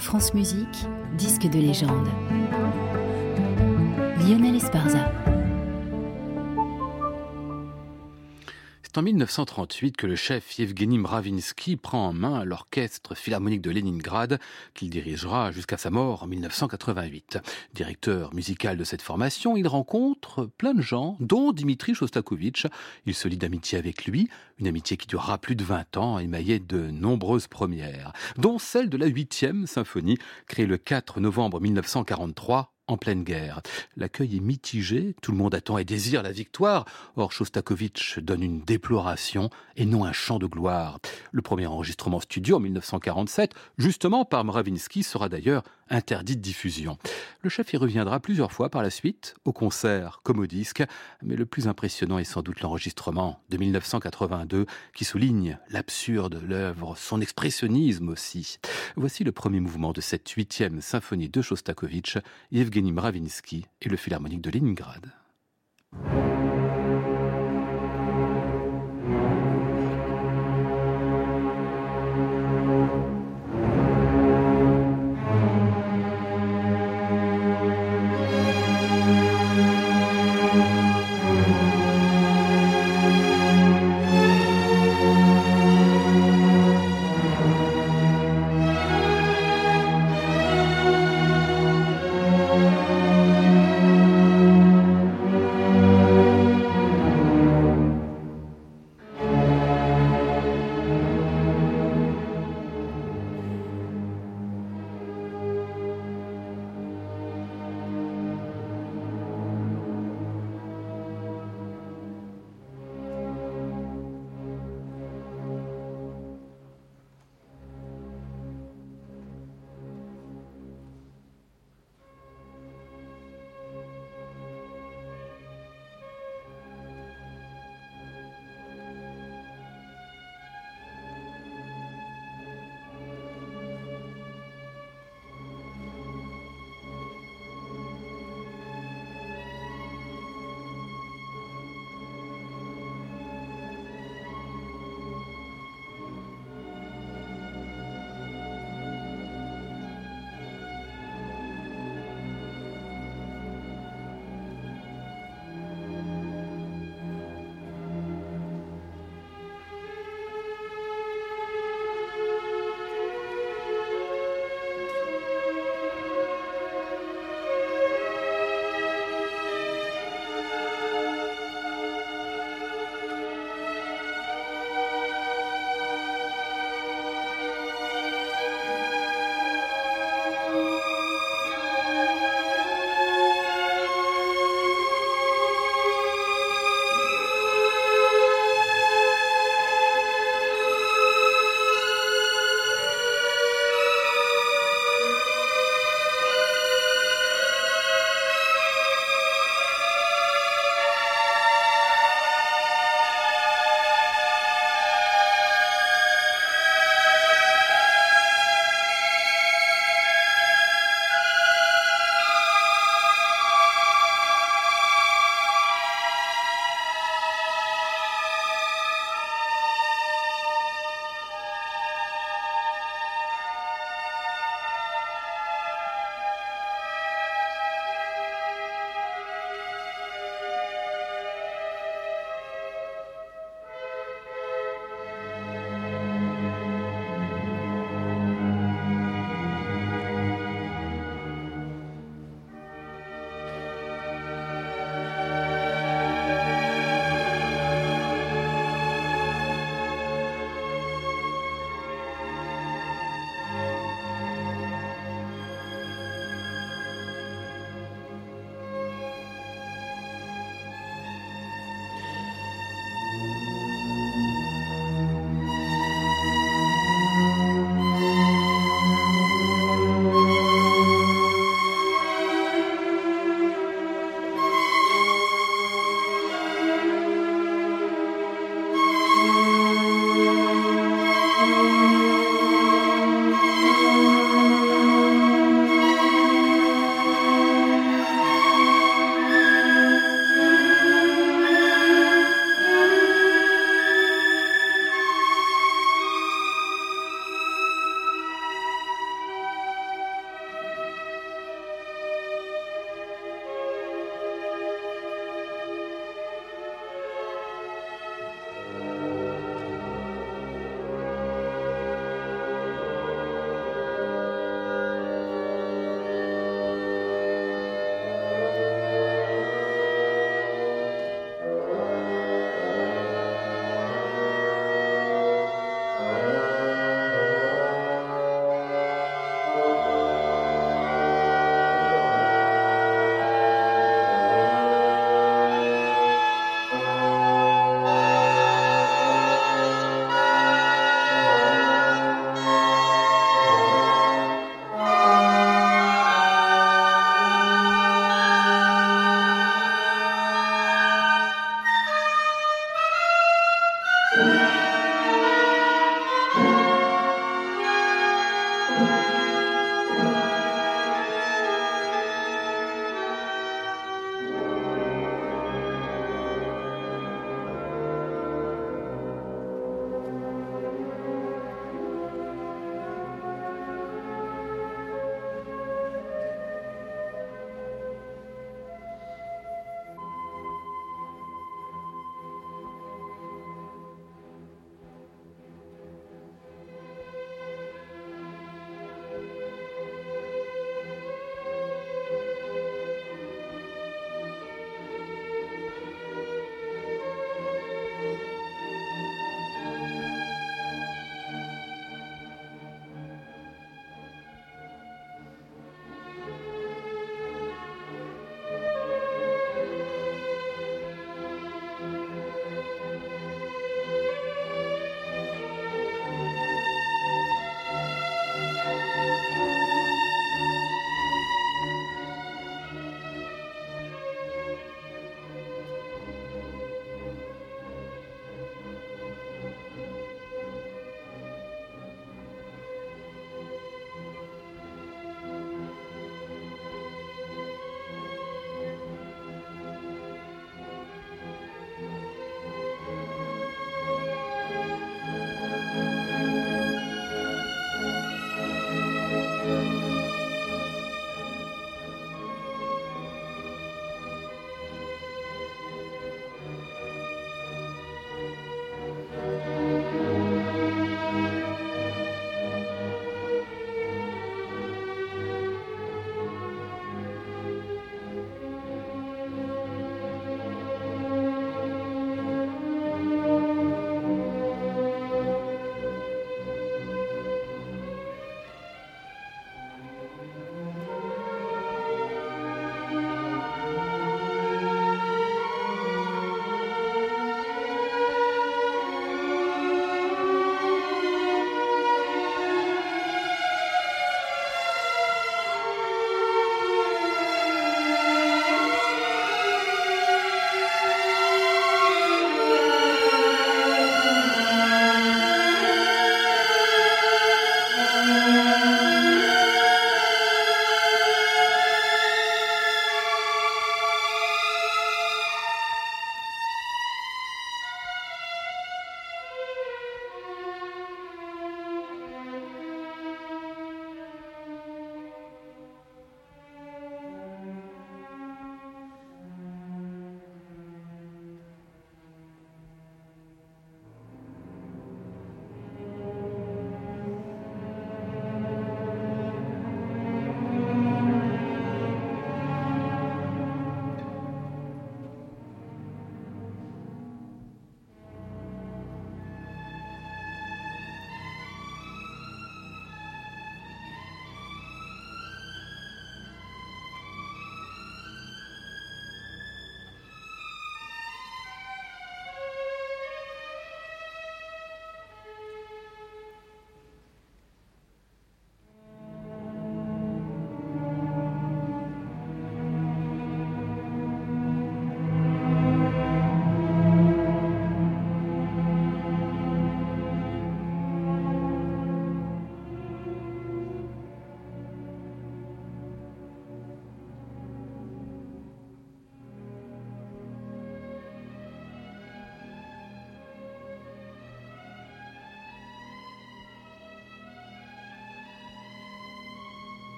France Musique, disque de légende. Lionel Esparza. C'est en 1938 que le chef Yevgeny Mravinsky prend en main l'orchestre philharmonique de Leningrad qu'il dirigera jusqu'à sa mort en 1988. Directeur musical de cette formation, il rencontre plein de gens, dont Dimitri Shostakovich. Il se lie d'amitié avec lui, une amitié qui durera plus de 20 ans, émaillée de nombreuses premières, dont celle de la huitième symphonie, créée le 4 novembre 1943 en pleine guerre. L'accueil est mitigé, tout le monde attend et désire la victoire. Or, Shostakovich donne une déploration et non un chant de gloire. Le premier enregistrement studio en 1947, justement par Mravinsky, sera d'ailleurs interdit de diffusion. Le chef y reviendra plusieurs fois par la suite, au concert comme au disque, mais le plus impressionnant est sans doute l'enregistrement de 1982 qui souligne l'absurde de l'œuvre, son expressionnisme aussi. Voici le premier mouvement de cette huitième symphonie de Shostakovich, Evgeny Mravinsky et le Philharmonique de Leningrad.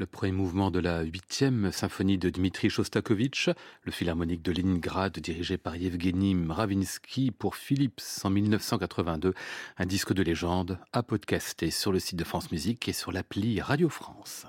Le premier mouvement de la huitième symphonie de Dmitri Shostakovich, le philharmonique de Leningrad dirigé par Yevgeny Mravinsky pour Philips en 1982, un disque de légende à podcaster sur le site de France Musique et sur l'appli Radio France.